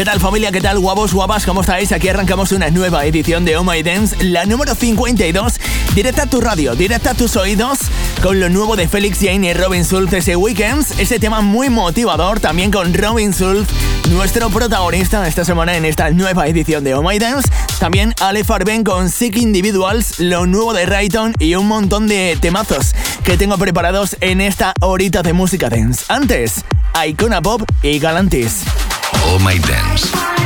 ¿Qué tal familia? ¿Qué tal guapos, guapas? ¿Cómo estáis? Aquí arrancamos una nueva edición de Oh My Dance, la número 52, directa a tu radio, directa a tus oídos, con lo nuevo de Felix Jane y Robin Schultz ese Weekends, ese tema muy motivador, también con Robin Schultz, nuestro protagonista esta semana en esta nueva edición de Oh My Dance, también Ale Farben con Sick Individuals, lo nuevo de Rayton y un montón de temazos que tengo preparados en esta horita de música dance. Antes, Icona Pop y Galantis. Oh My Dance.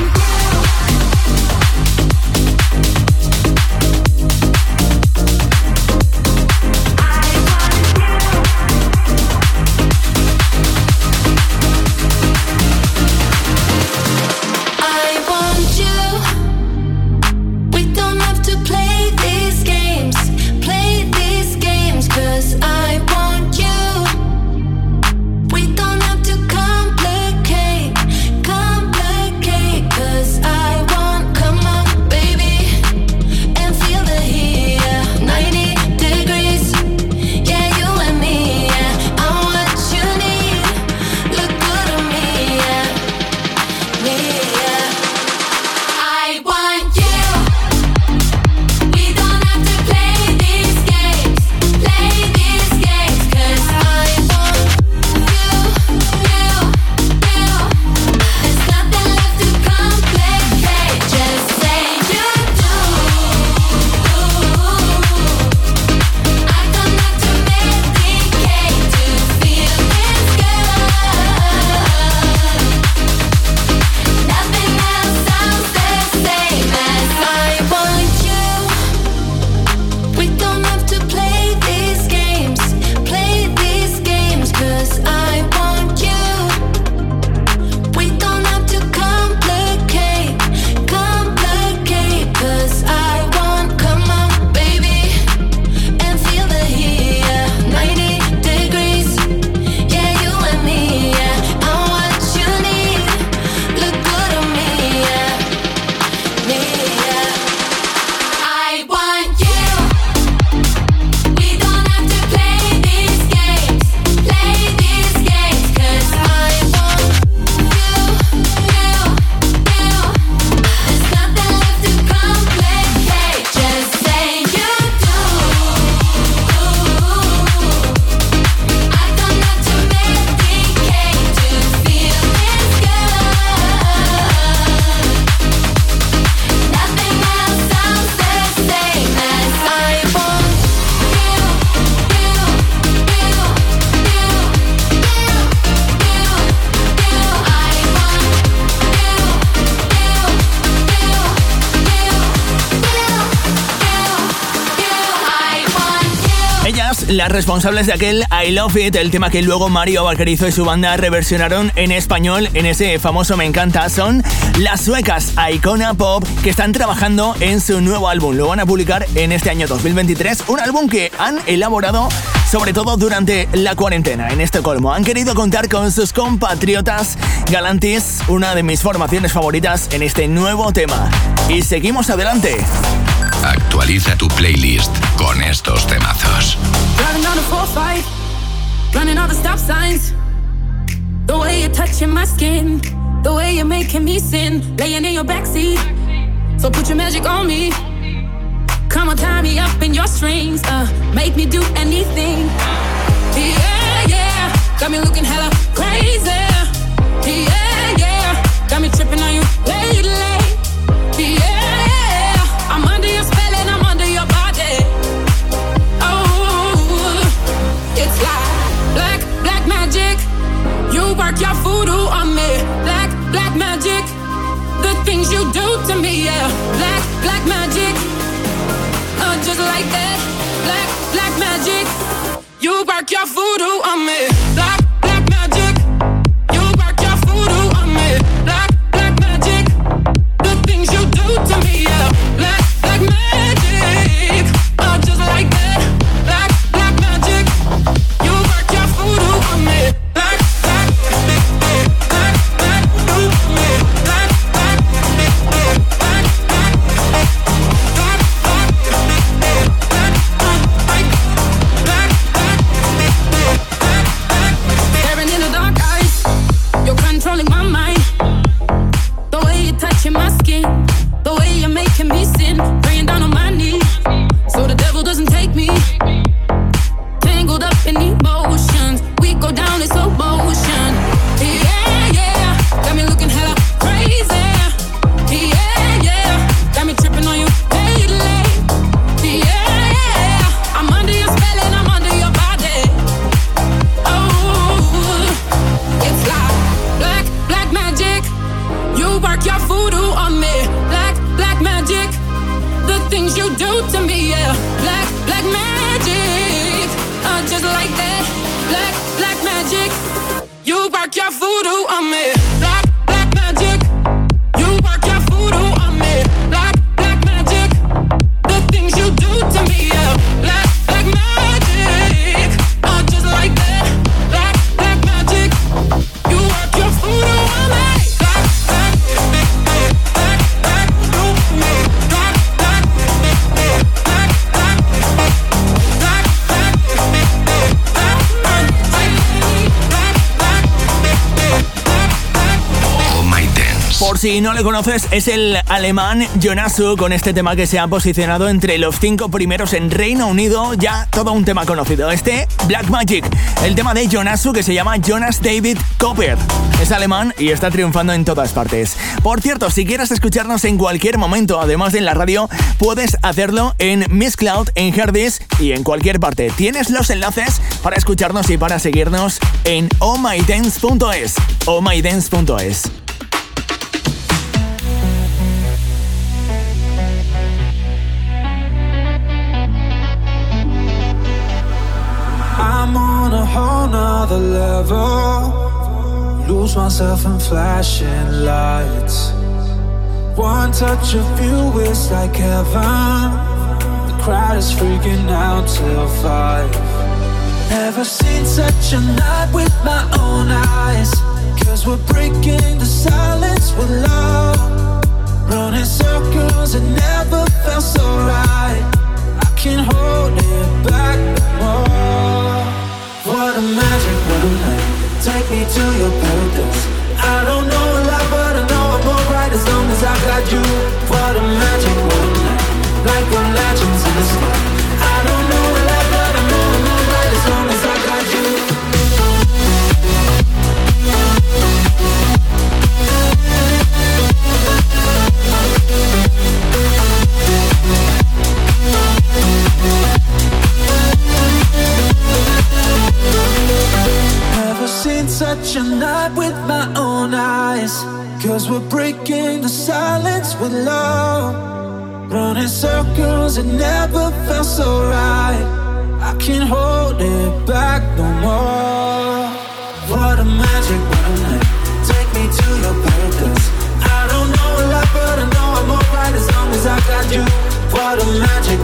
Las responsables de aquel I Love It, el tema que luego Mario Valquerizo y su banda reversionaron en español en ese famoso Me Encanta, son las suecas Icona Pop que están trabajando en su nuevo álbum. Lo van a publicar en este año 2023, un álbum que han elaborado sobre todo durante la cuarentena en Estocolmo. Han querido contar con sus compatriotas Galantis, una de mis formaciones favoritas en este nuevo tema. Y seguimos adelante. Actualiza tu playlist con estos temazos. Driving on a 4-5, running all the stop signs. The way you're touching my skin, the way you're making me sin, laying in your backseat. So put your magic on me. Come on, tie me up in your strings, uh, make me do anything. Yeah, yeah, got me looking hella crazy. Yeah, work your voodoo on me. You work your voodoo on me. Si no le conoces, es el alemán Jonasu con este tema que se ha posicionado entre los cinco primeros en Reino Unido, ya todo un tema conocido. Este, Black Magic, el tema de Jonasu que se llama Jonas David Copper. Es alemán y está triunfando en todas partes. Por cierto, si quieres escucharnos en cualquier momento, además de en la radio, puedes hacerlo en Miss Cloud, en Herdis y en cualquier parte. Tienes los enlaces para escucharnos y para seguirnos en ohmydance.es. ohmydance.es. whole nother level. Lose myself in flashing lights. One touch of you is like heaven. The crowd is freaking out till five. Never seen such a night with my own eyes. Such a night with my own eyes. Cause we're breaking the silence with love. Running circles, it never felt so right. I can't hold it back no more. What a magic, what. Take me to your paradise. I don't know a lot, but I know I'm alright as long as I got you. What a magic,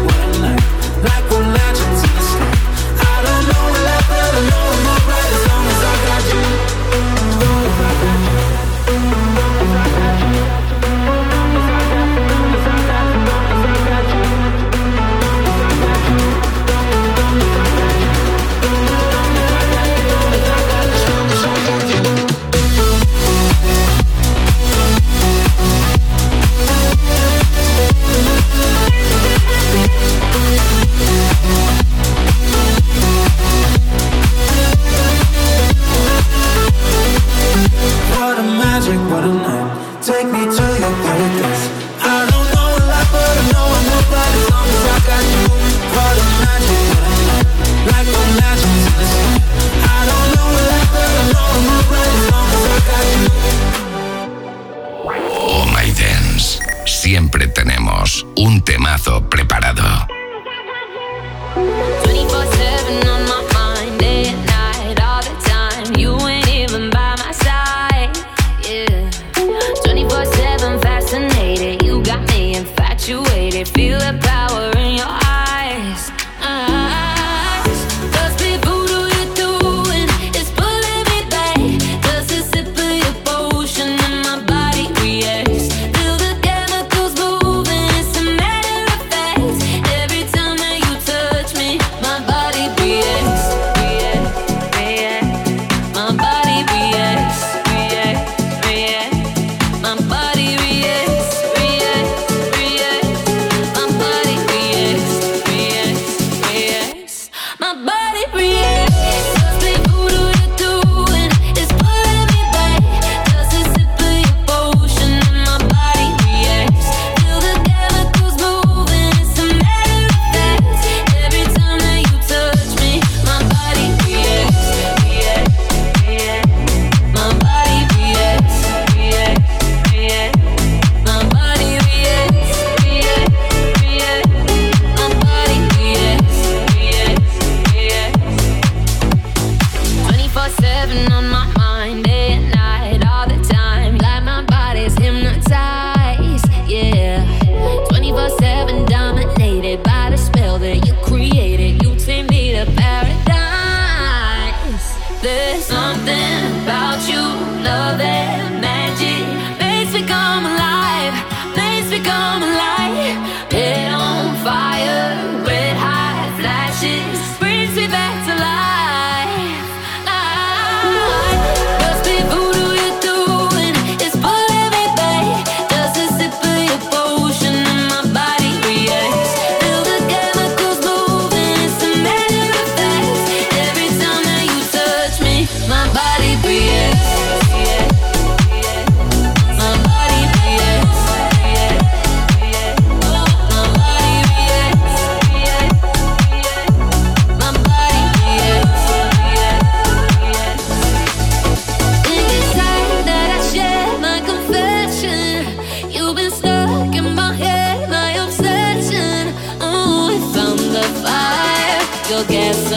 guess.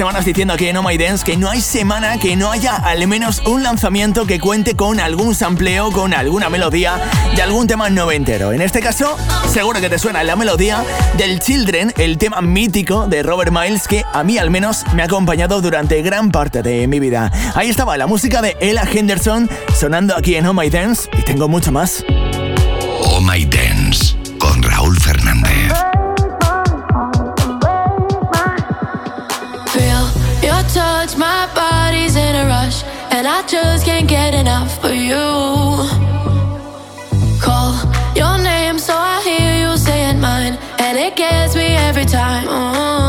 Semanas diciendo aquí en Oh My Dance que no hay semana que no haya al menos un lanzamiento que cuente con algún sampleo, con alguna melodía de algún tema noventero. En este caso, seguro que te suena la melodía del Children, el tema mítico de Robert Miles que a mí al menos me ha acompañado durante gran parte de mi vida. Ahí estaba la música de Ella Henderson sonando aquí en Oh My Dance y tengo mucho más. Oh My Dance and I just can't get enough of you. Call your name so I hear you saying mine, and it gets me every time. Oh.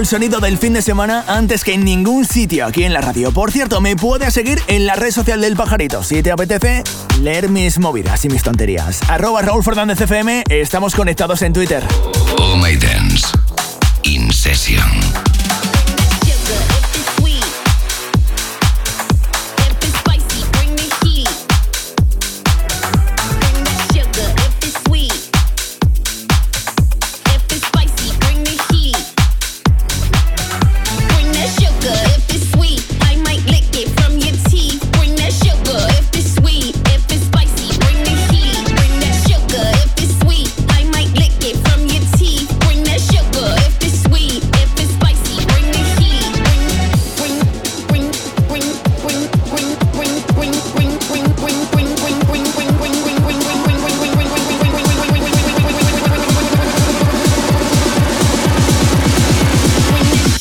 El sonido del fin de semana antes que en ningún sitio aquí en la radio. Por cierto, me puedes seguir en la red social del pajarito si te apetece leer mis movidas y mis tonterías. Arroba Raúl Fernández FM, estamos conectados en Twitter. Oh My Dance, In Session.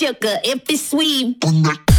sugar if it's sweet.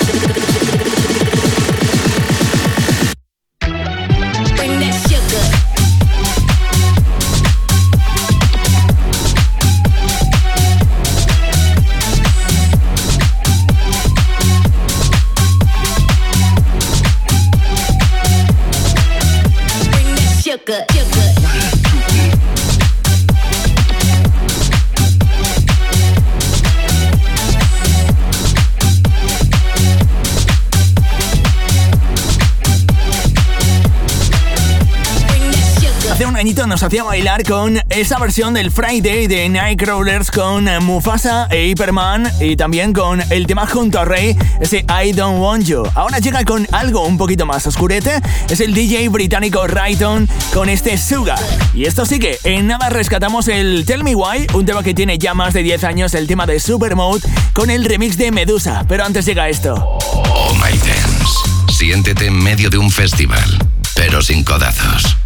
con esa versión del Friday de Nightcrawlers con Mufasa e Hyperman y también con el tema junto a Rey, ese I Don't Want You. Ahora llega con algo un poquito más oscurete, es el DJ británico Rayton con este Suga. Y esto sí que en nada rescatamos el Tell Me Why, un tema que tiene ya más de 10 años, el tema de Supermode con el remix de Medusa. Pero antes llega esto. Oh My Dance. Siéntete en medio de un festival, pero sin codazos.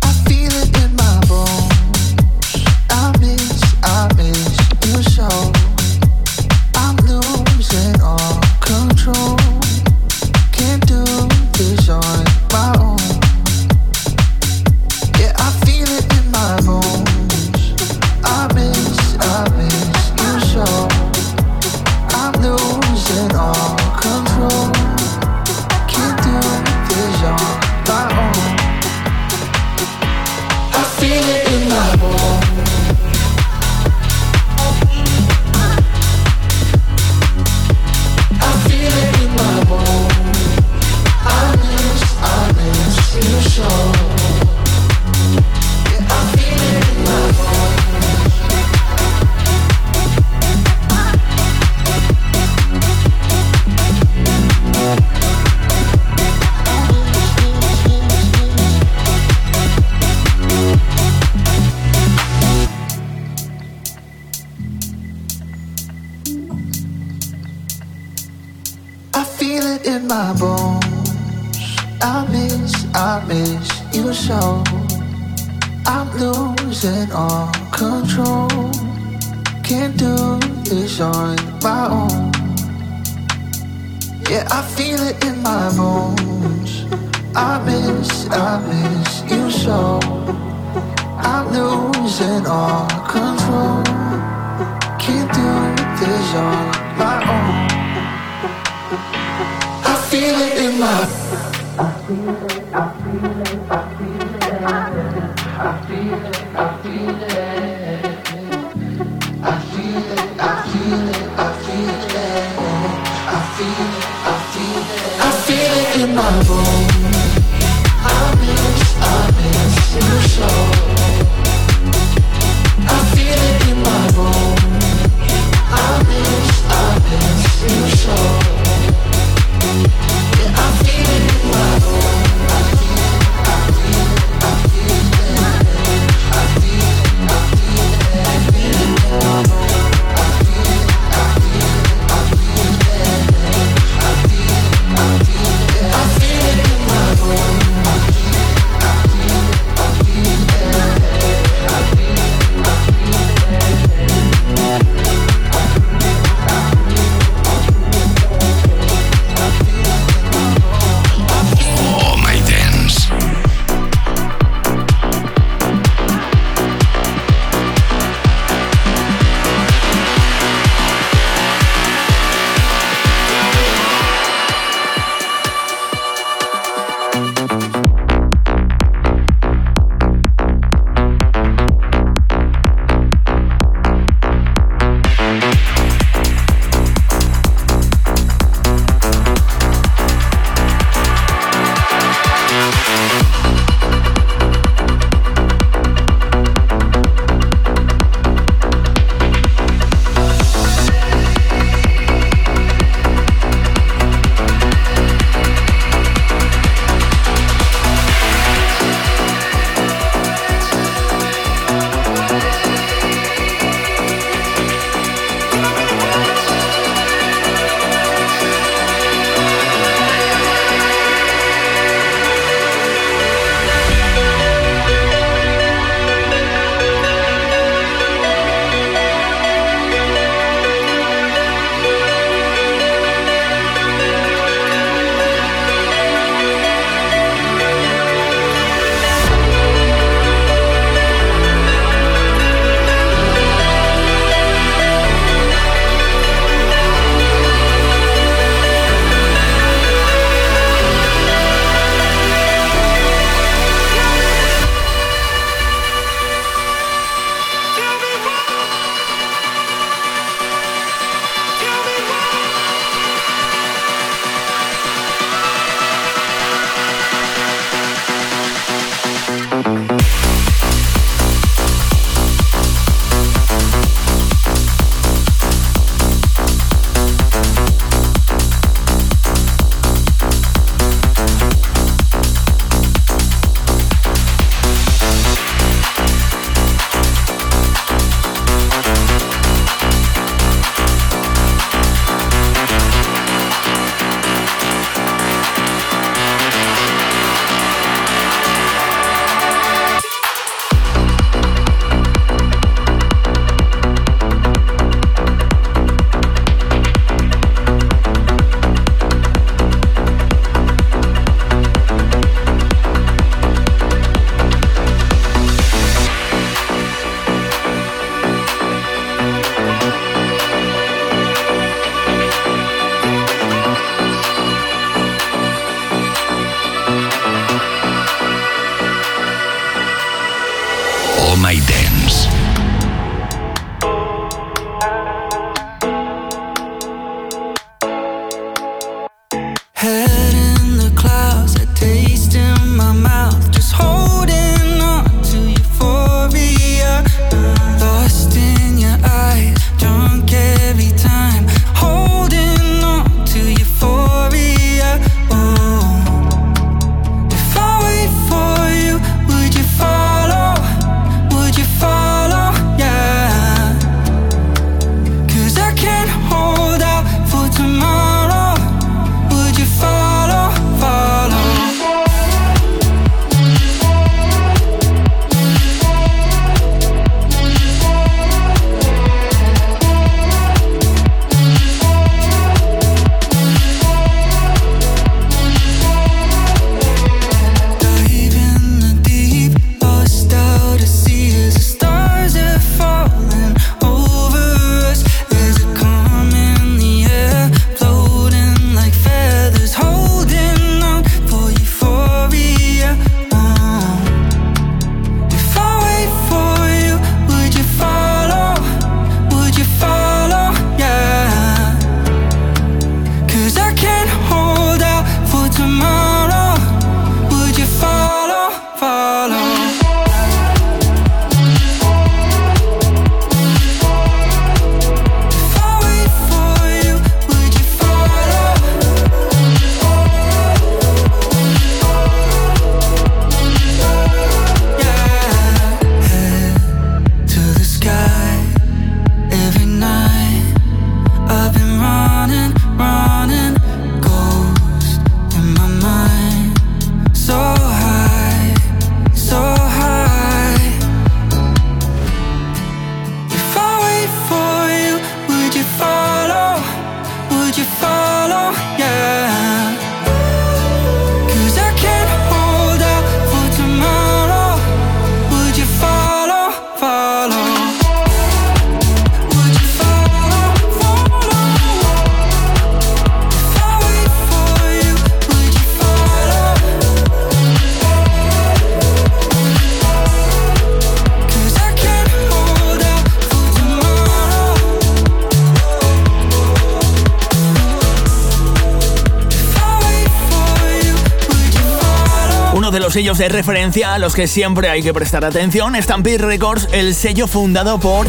Los sellos de referencia a los que siempre hay que prestar atención. Stampede Records, el sello fundado por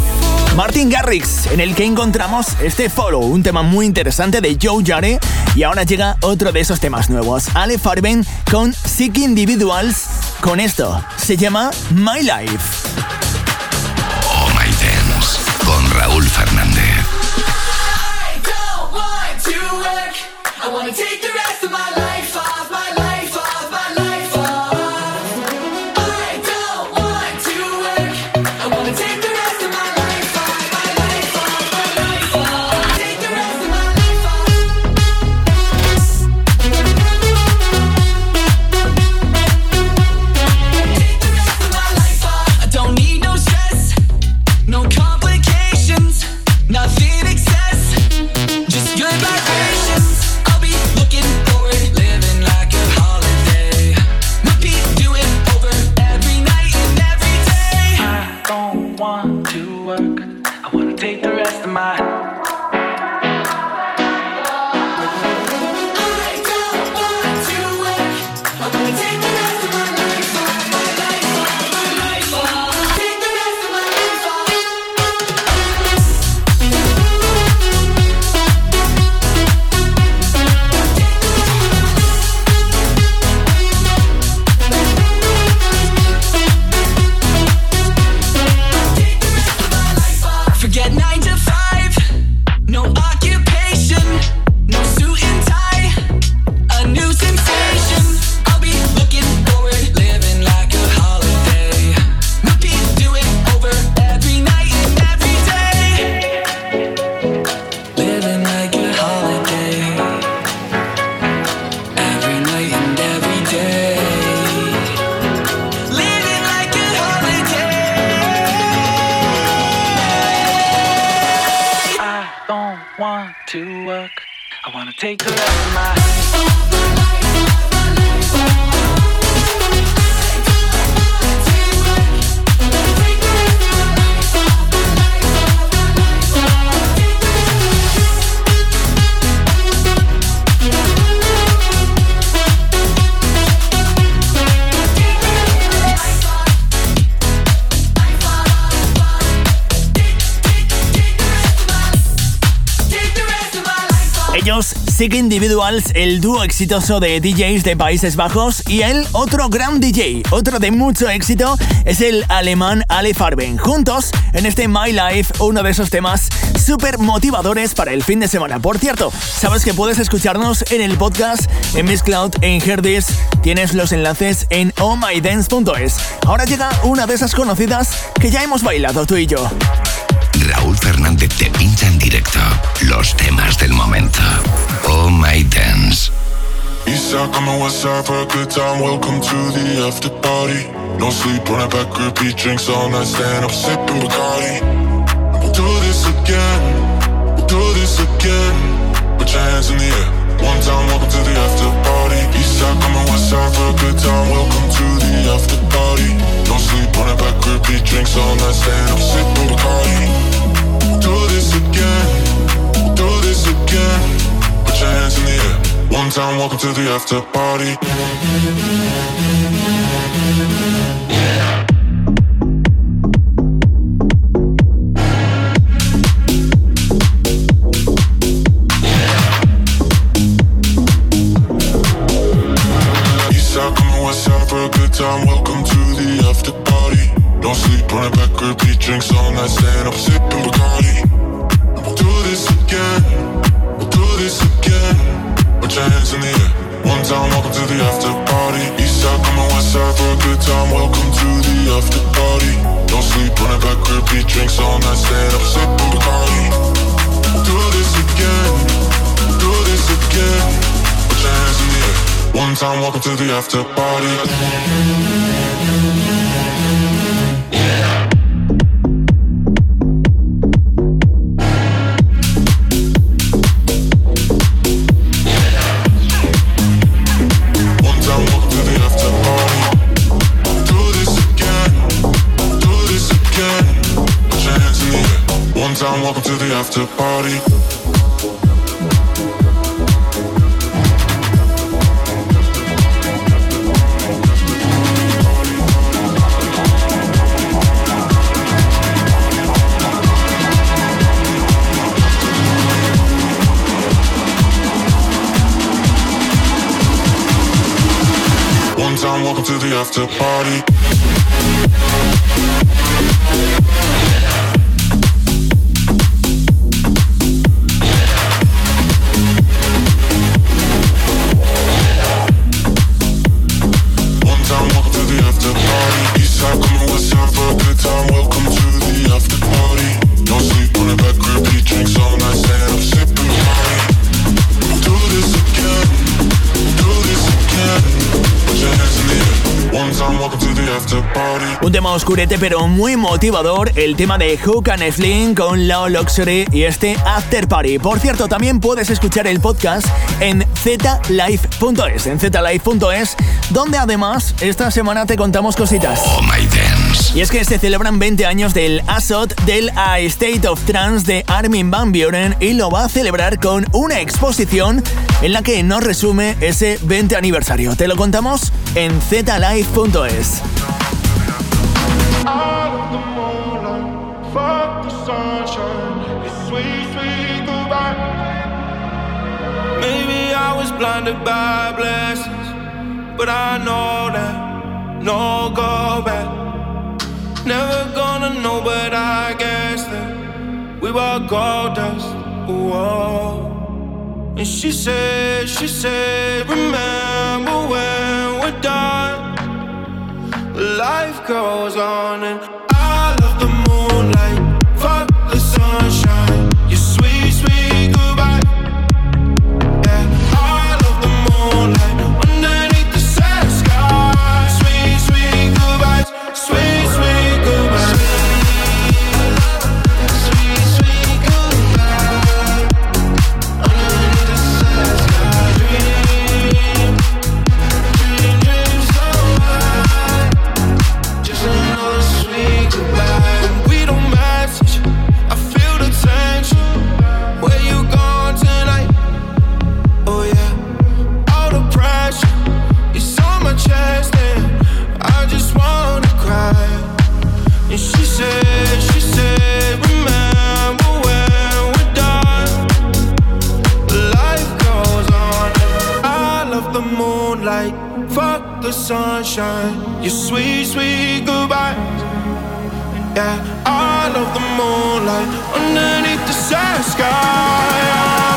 Martin Garrix, en el que encontramos este follow, un tema muy interesante de Joe Jare. Y ahora llega otro de esos temas nuevos, Ale Farben con Sick Individuals. Con esto, se llama My Life. Oh My Dance, con Raúl Fernández. Sick Individuals, el dúo exitoso de DJs de Países Bajos, y el otro gran DJ, otro de mucho éxito, es el alemán Ale Farben. Juntos, en este My Life, uno de esos temas súper motivadores para el fin de semana. Por cierto, sabes que puedes escucharnos en el podcast, en Miss Cloud, en Herdis. Tienes los enlaces en ohmydance.es. Ahora llega una de esas conocidas que ya hemos bailado tú y yo. Raúl Fernández te pincha en directo los temas del momento. Oh My Dance. Eastside coming west side for a good time. Welcome to the after party. No sleep on a back, repeat drinks all night. Stand up, sipping Bacardi. We'll do this again. We'll do this again. Put your hands in the air. One time, welcome to the after party. Eastside coming west side for a good time. Welcome to the after party. No sleep on a back, repeat drinks all night. Stand up, sipping Bacardi Put your hands in the air. One time, welcome to the after party. One time, welcome to the after party. Pero muy motivador, el tema de Hook and Sling con Low Luxury y este After Party. Por cierto, también puedes escuchar el podcast en zlife.es, en zlife.es, donde además esta semana te contamos cositas. Oh my dance. Y es que se celebran 20 años del ASOT del A State of Trance de Armin Van Buren y lo va a celebrar con una exposición en la que nos resume ese 20 aniversario. Te lo contamos en zlife.es. out of the moonlight. Fuck the sunshine. It's sweet, sweet goodbye. Maybe I was blinded by blessings, but I know that no go back. Never gonna know, but I guess that we were gold dust. Whoa. And she said, she said, remember when we're done. Life goes on and Yeah, I love the moonlight. Underneath the sad sky.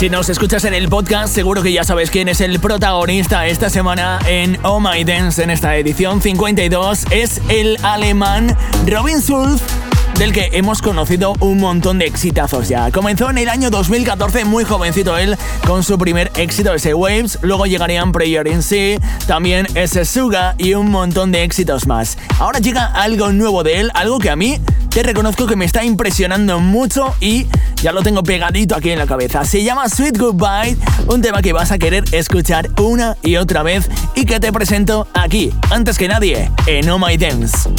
Si nos escuchas en el podcast, seguro que ya sabes quién es el protagonista esta semana en Oh My Dance en esta edición 52. Es el alemán Robin Schulz del que hemos conocido un montón de exitazos ya. Comenzó en el año 2014, muy jovencito él, con su primer éxito ese Waves, luego llegarían Prayer in Sea, también ese Suga y un montón de éxitos más. Ahora llega algo nuevo de él, algo que a mí te reconozco que me está impresionando mucho y ya lo tengo pegadito aquí en la cabeza. Se llama Sweet Goodbye, un tema que vas a querer escuchar una y otra vez y que te presento aquí, antes que nadie, en Oh My Dance.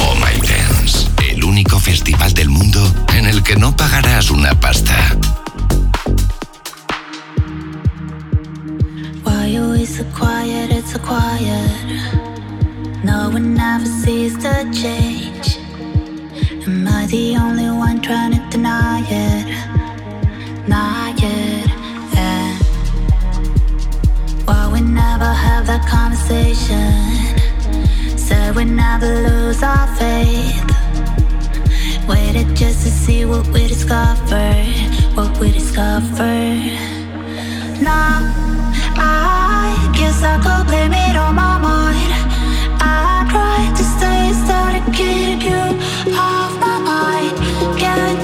Oh My Dance, el único festival del mundo en el que no pagarás una pasta. So quiet? It's so quiet. No one ever sees the change. Am I the only one trying to deny it? Not yet. We never have that conversation? Said we never lose our faith. Waited just to see what we discover. What we discover. Now I guess I could blame it on my mind. I tried to stay to keep you off my mind. Can't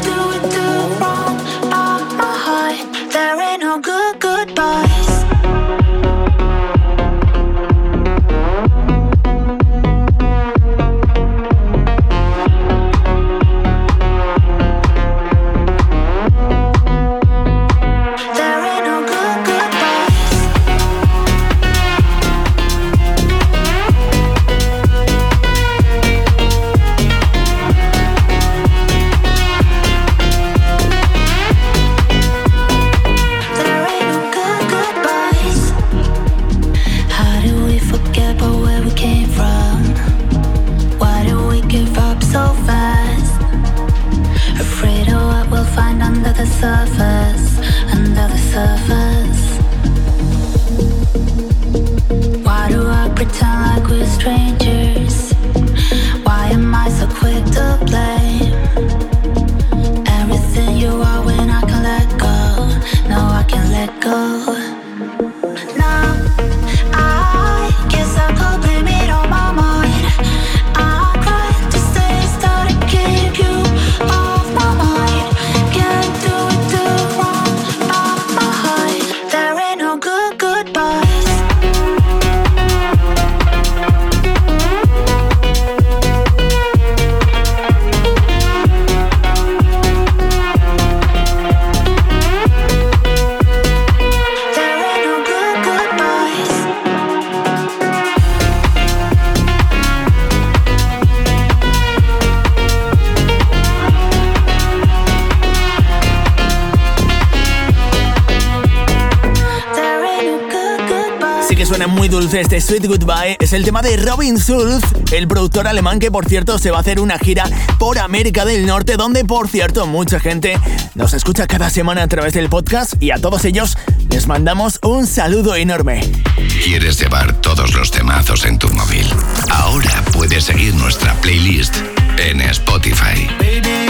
Goodbye. Es el tema de Robin Schulz, el productor alemán que, por cierto, se va a hacer una gira por América del Norte, donde, por cierto, mucha gente nos escucha cada semana a través del podcast y a todos ellos les mandamos un saludo enorme. ¿Quieres llevar todos los temazos en tu móvil? Ahora puedes seguir nuestra playlist en Spotify. Baby,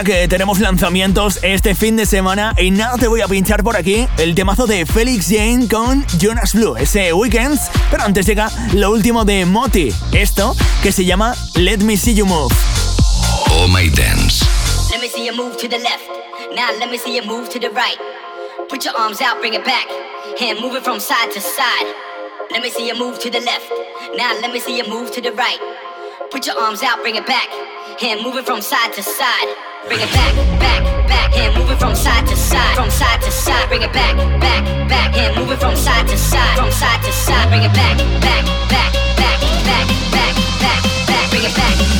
Mira que tenemos lanzamientos este fin de semana y nada te voy a pinchar por aquí el temazo de Felix Jane con Jonas Blue, ese Weekends, pero antes llega lo último de Moti, esto que se llama Let Me See You Move. Oh My Dance. Let me see you move to the left. Now let me see you move to the right. Put your arms out, bring it back. Hand move it from side to side. Let me see you move to the left. Now let me see you move to the right. Put your arms out, bring it back. Hand move it from side to side. Bring it back, back, back. Hand move it from side to side, from side to side. Bring it back, back, back. Hand move it from side to side, from side to side. Bring it back, back, back, back, back, back, back, back. Bring it back.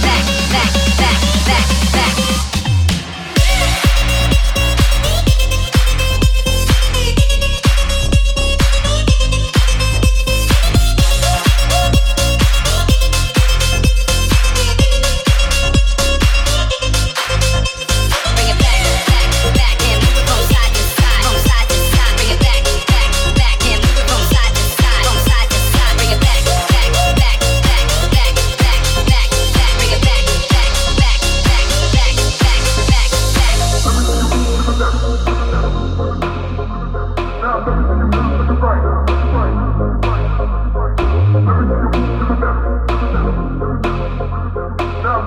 Let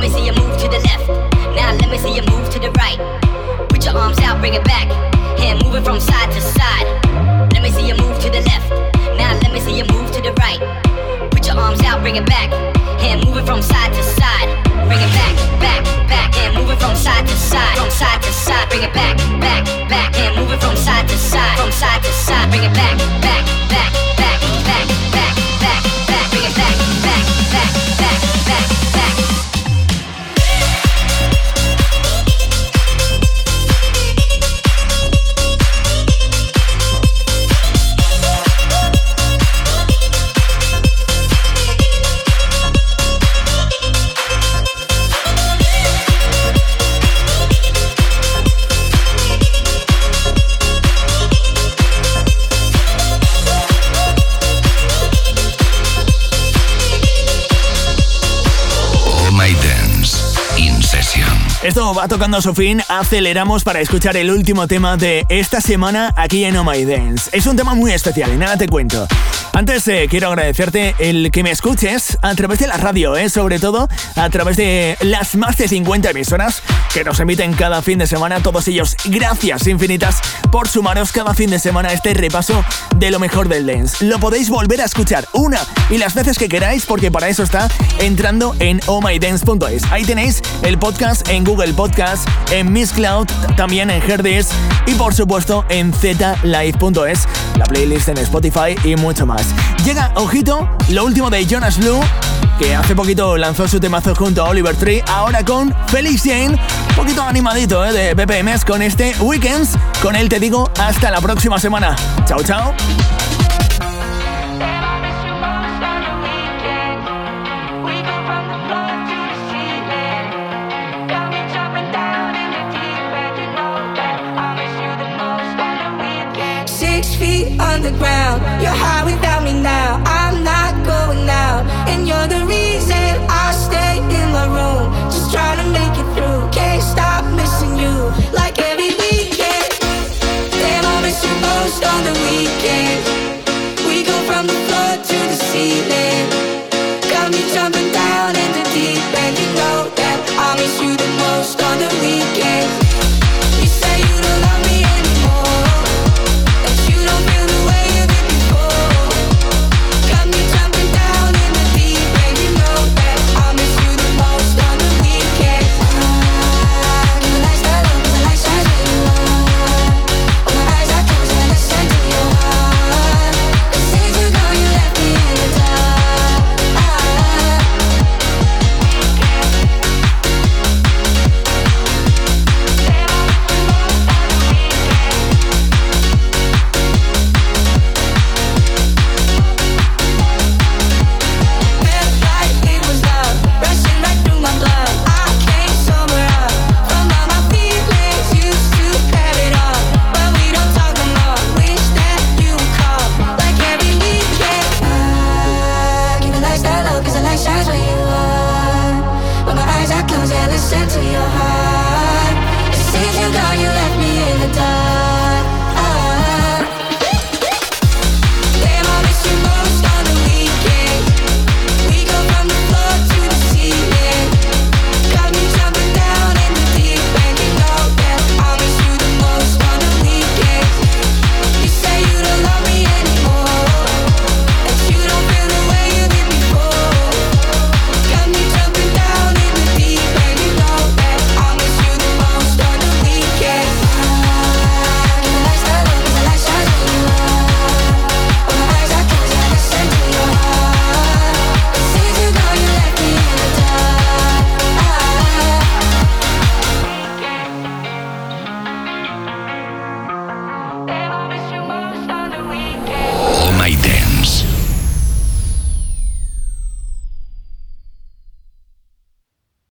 me see you move to the left. Now let me see you move to the right. Put your arms out, bring it back. Hand from side to side. Let me see you move to the left. Now let me see you move to the right. Put your arms out, bring it back. From side to side. Bring it back, back, back. From side to side, from side to side. Bring it back, back, back. From side to side, from side to side. Bring it back, back. Va tocando su fin, aceleramos para escuchar el último tema de esta semana aquí en Oh My Dance. Es un tema muy especial y nada te cuento. Antes eh, quiero agradecerte el que me escuches a través de la radio, eh, sobre todo a través de las más de 50 emisoras que nos emiten cada fin de semana. Todos ellos, gracias infinitas por sumaros cada fin de semana este repaso de lo mejor del dance. Lo podéis volver a escuchar una y las veces que queráis porque para eso está entrando en ohmydance.es. Ahí tenéis el podcast en Google Podcast, en Miss Cloud, también en Herdis y por supuesto en zlive.es, la playlist en Spotify y mucho más. Llega, ojito, lo último de Jonas Blue, que hace poquito lanzó su temazo junto a Oliver Tree, ahora con Felix Jane, un poquito animadito ¿eh? de BPMs con este Weekends. Con él te digo hasta la próxima semana. Chao, chao.